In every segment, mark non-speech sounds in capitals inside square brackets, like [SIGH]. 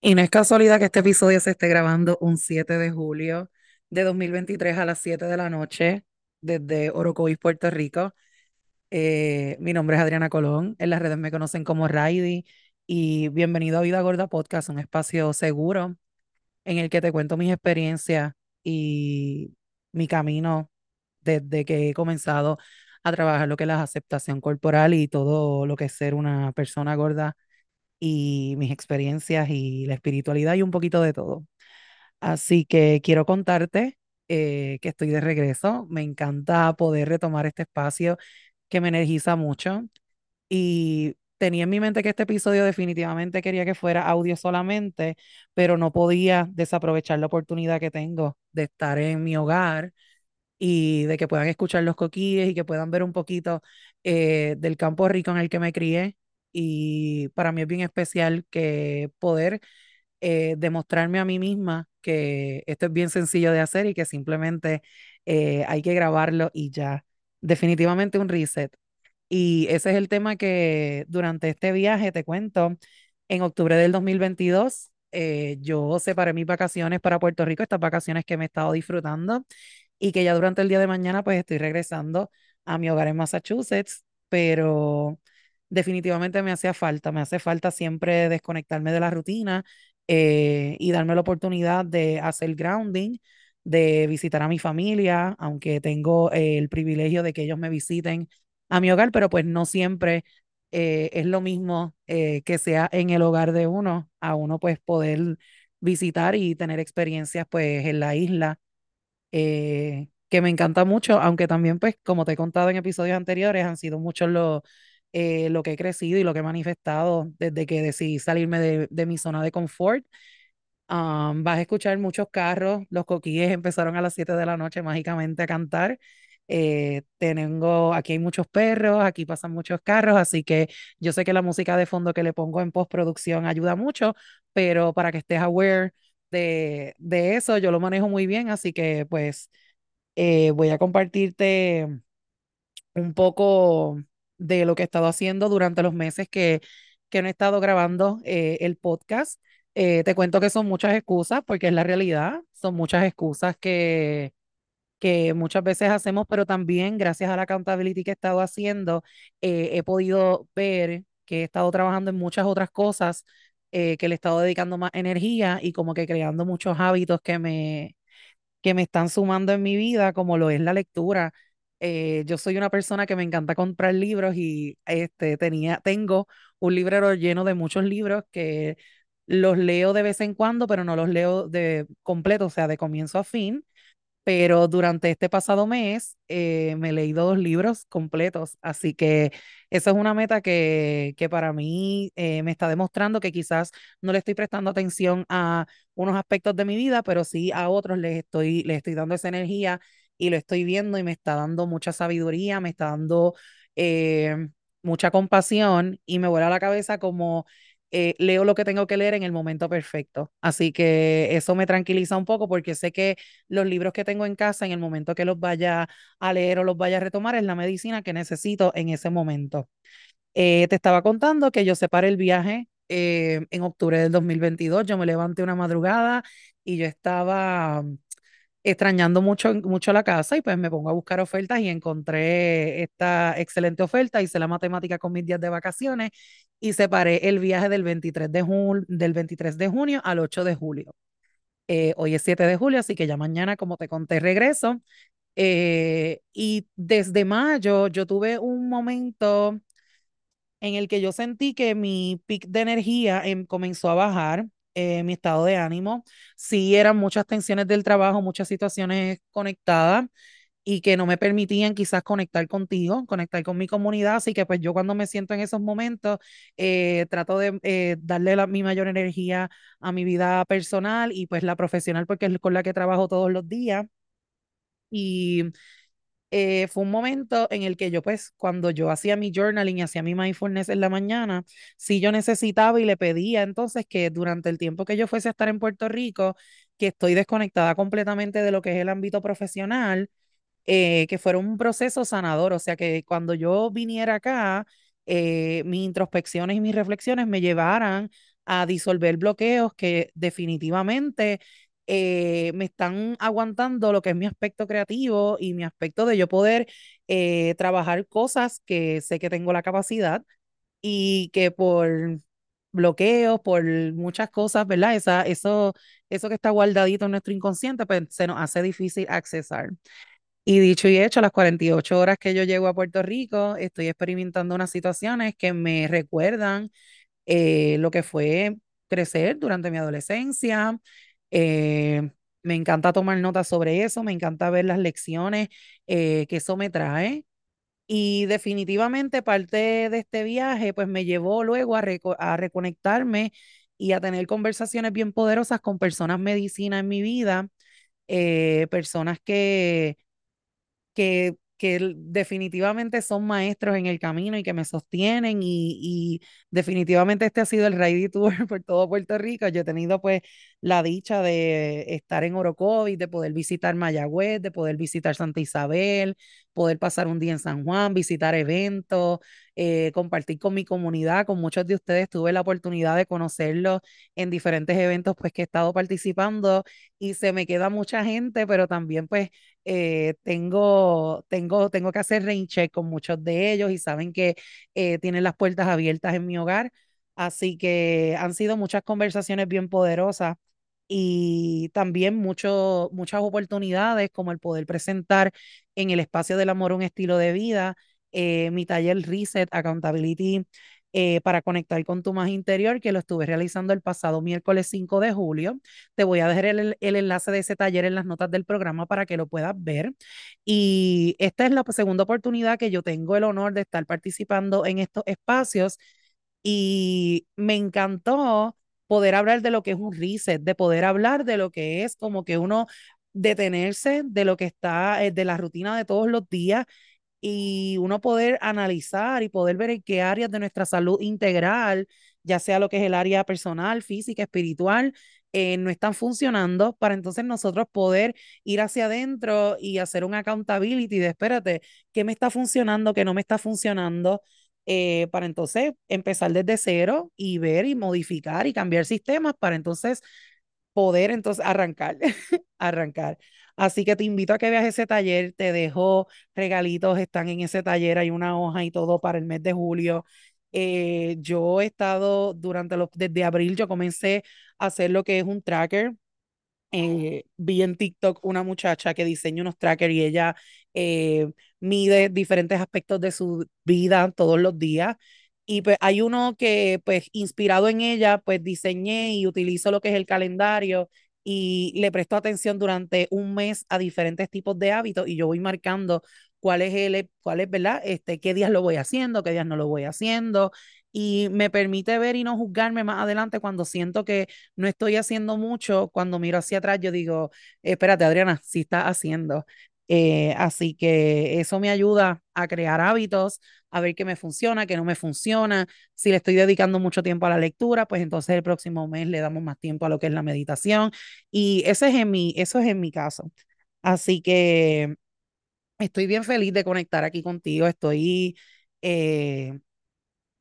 Y no es casualidad que este episodio se esté grabando un 7 de julio de 2023 a las 7 de la noche desde Orocovis, Puerto Rico. Eh, mi nombre es Adriana Colón, en las redes me conocen como Raidi y bienvenido a Vida Gorda Podcast, un espacio seguro en el que te cuento mis experiencias y mi camino desde que he comenzado a trabajar lo que es la aceptación corporal y todo lo que es ser una persona gorda y mis experiencias y la espiritualidad y un poquito de todo. Así que quiero contarte eh, que estoy de regreso. Me encanta poder retomar este espacio que me energiza mucho y tenía en mi mente que este episodio definitivamente quería que fuera audio solamente, pero no podía desaprovechar la oportunidad que tengo de estar en mi hogar y de que puedan escuchar los coquíes y que puedan ver un poquito eh, del campo rico en el que me crié. Y para mí es bien especial que poder eh, demostrarme a mí misma que esto es bien sencillo de hacer y que simplemente eh, hay que grabarlo y ya. Definitivamente un reset. Y ese es el tema que durante este viaje, te cuento, en octubre del 2022, eh, yo separé mis vacaciones para Puerto Rico, estas vacaciones que me he estado disfrutando y que ya durante el día de mañana pues estoy regresando a mi hogar en Massachusetts, pero definitivamente me hacía falta, me hace falta siempre desconectarme de la rutina eh, y darme la oportunidad de hacer grounding, de visitar a mi familia, aunque tengo eh, el privilegio de que ellos me visiten a mi hogar, pero pues no siempre eh, es lo mismo que sea en el hogar de uno, a uno pues poder visitar y tener experiencias pues en la isla que me encanta mucho, aunque también, pues, como te he contado en episodios anteriores, han sido muchos lo, eh, lo que he crecido y lo que he manifestado desde que decidí salirme de, mi zona de confort. Um, vas a escuchar muchos carros, los coquíes empezaron a las 7 de la noche mágicamente a cantar. Eh, tengo, aquí hay muchos perros, aquí pasan muchos carros, así que yo sé que la música de fondo que le pongo en postproducción ayuda mucho, pero para que estés aware de, de eso, yo lo manejo muy bien, así que pues eh, voy a compartirte un poco de lo que he estado haciendo durante los meses que, que no he estado grabando eh, el podcast. Eh, te cuento que son muchas excusas, porque es la realidad, son muchas excusas que, que muchas veces hacemos, pero también gracias a la accountability que he estado haciendo, he podido ver que he estado trabajando en muchas otras cosas eh, que le he estado dedicando más energía y como que creando muchos hábitos que me, que me están sumando en mi vida, como lo es la lectura. Eh, yo soy una persona que me encanta comprar libros y este, tenía, tengo un librero lleno de muchos libros que los leo de vez en cuando, pero no los leo de completo, o sea, de comienzo a fin. Pero durante este pasado mes eh, me he leído dos libros completos, así que esa es una meta que, que para mí eh, me está demostrando que quizás no le estoy prestando atención a unos aspectos de mi vida, pero sí a otros les estoy, les estoy dando esa energía y lo estoy viendo y me está dando mucha sabiduría, me está dando eh, mucha compasión y me vuela la cabeza como eh, leo lo que tengo que leer en el momento perfecto. Así que eso me tranquiliza un poco porque sé que los libros que tengo en casa, en el momento que los vaya a leer o los vaya a retomar, es la medicina que necesito en ese momento. Eh, te estaba contando que yo separé el viaje en octubre del 2022. Yo me levanté una madrugada y yo estaba extrañando mucho, mucho la casa y pues me pongo a buscar ofertas y encontré esta excelente oferta, hice la matemática con mis días de vacaciones y separé el viaje del 23 de, jun del 23 de junio al 8 de julio. Eh, hoy es 7 de julio, así que ya mañana, como te conté, regreso. Eh, y desde mayo yo tuve un momento en el que yo sentí que mi pic de energía em, comenzó a bajar eh, mi estado de ánimo. Sí, eran muchas tensiones del trabajo, muchas situaciones conectadas y que no me permitían quizás conectar contigo, conectar con mi comunidad. Así que pues yo cuando me siento en esos momentos, eh, trato de eh, darle la, mi mayor energía a mi vida personal y pues la profesional porque es con la que trabajo todos los días. Y eh, fue un momento en el que yo, pues, cuando yo hacía mi journaling y hacía mi mindfulness en la mañana, sí yo necesitaba y le pedía entonces que durante el tiempo que yo fuese a estar en Puerto Rico, que estoy desconectada completamente de lo que es el ámbito profesional, eh, que fuera un proceso sanador, o sea, que cuando yo viniera acá, eh, mis introspecciones y mis reflexiones me llevaran a disolver bloqueos que definitivamente eh, me están aguantando lo que es mi aspecto creativo y mi aspecto de yo poder eh, trabajar cosas que sé que tengo la capacidad y que por bloqueos, por muchas cosas, ¿verdad? Esa, eso, eso que está guardadito en nuestro inconsciente, pues se nos hace difícil accesar. Y dicho y hecho, las 48 horas que yo llego a Puerto Rico, estoy experimentando unas situaciones que me recuerdan eh, lo que fue crecer durante mi adolescencia. Eh, me encanta tomar notas sobre eso, me encanta ver las lecciones eh, que eso me trae. Y definitivamente parte de este viaje, pues me llevó luego a, reconectarme y a tener conversaciones bien poderosas con personas medicina en mi vida, personas que, que que definitivamente son maestros en el camino y que me sostienen y, definitivamente este ha sido el Ride Tour [LAUGHS] por todo Puerto Rico. Yo he tenido pues la dicha de estar en Orocovis, de poder visitar Mayagüez, de poder visitar Santa Isabel, poder pasar un día en San Juan, visitar eventos, eh, compartir con mi comunidad, con muchos de ustedes. Tuve la oportunidad de conocerlos en diferentes eventos pues que he estado participando y se me queda mucha gente, pero también pues eh, tengo, tengo, tengo que hacer rain check con muchos de ellos y saben que eh, tienen las puertas abiertas en mi hogar. Así que han sido muchas conversaciones bien poderosas y también mucho, muchas oportunidades como el poder presentar en el espacio del amor un estilo de vida, eh, mi taller Reset Accountability eh, para conectar con tu más interior, que lo estuve realizando el pasado miércoles 5 de julio. Te voy a dejar el, el, enlace de ese taller en las notas del programa para que lo puedas ver. Y esta es la segunda oportunidad que yo tengo el honor de estar participando en estos espacios y me encantó poder hablar de lo que es un reset, de poder hablar de lo que es como que uno detenerse de lo que está, eh, de la rutina de todos los días y uno poder analizar y poder ver en qué áreas de nuestra salud integral, ya sea lo que es el área personal, física, espiritual, eh, no están funcionando para entonces nosotros poder ir hacia adentro y hacer un accountability de espérate, ¿qué me está funcionando, qué no me está funcionando? Eh, para entonces empezar desde cero y ver y modificar y cambiar sistemas para entonces poder entonces arrancar, [LAUGHS] arrancar. Así que te invito a que veas ese taller, te dejo regalitos, están en ese taller, hay una hoja y todo para el mes de julio. Eh, yo he estado durante los, desde abril, yo comencé a hacer lo que es un tracker. Eh, vi en TikTok una muchacha que diseña unos trackers y ella eh, mide diferentes aspectos de su vida todos los días. Y pues hay uno que, pues, inspirado en ella, pues diseñé y utilizo lo que es el calendario y le presto atención durante un mes a diferentes tipos de hábitos y yo voy marcando cuál es el, cuál es, ¿verdad? Este, qué días lo voy haciendo, qué días no lo voy haciendo y me permite ver y no juzgarme más adelante cuando siento que no estoy haciendo mucho, cuando miro hacia atrás yo digo, espérate Adriana, sí estás haciendo. Eh, así que eso me ayuda a crear hábitos, a ver qué me funciona, qué no me funciona. Si le estoy dedicando mucho tiempo a la lectura, pues entonces el próximo mes le damos más tiempo a lo que es la meditación. Y ese es en mi, eso es en mi caso. Así que estoy bien feliz de conectar aquí contigo. Estoy, eh,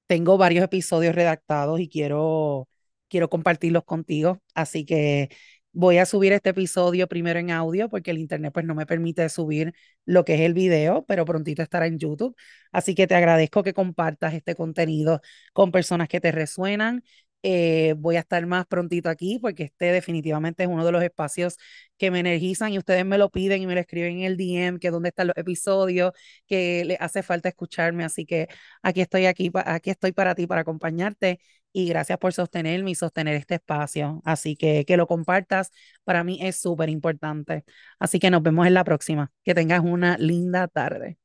tengo varios episodios redactados y quiero, quiero compartirlos contigo. Así que Voy a subir este episodio primero en audio porque el internet pues no me permite subir lo que es el video, pero prontito estará en YouTube. Así que te agradezco que compartas este contenido con personas que te resuenan. Eh, voy a estar más prontito aquí porque este definitivamente es uno de los espacios que me energizan y ustedes me lo piden y me lo escriben en el DM, que dónde están los episodios, que le hace falta escucharme. Así que aquí estoy aquí, aquí estoy para ti, para acompañarte y gracias por sostenerme y sostener este espacio. Así que que lo compartas para mí es súper importante. Así que nos vemos en la próxima. Que tengas una linda tarde.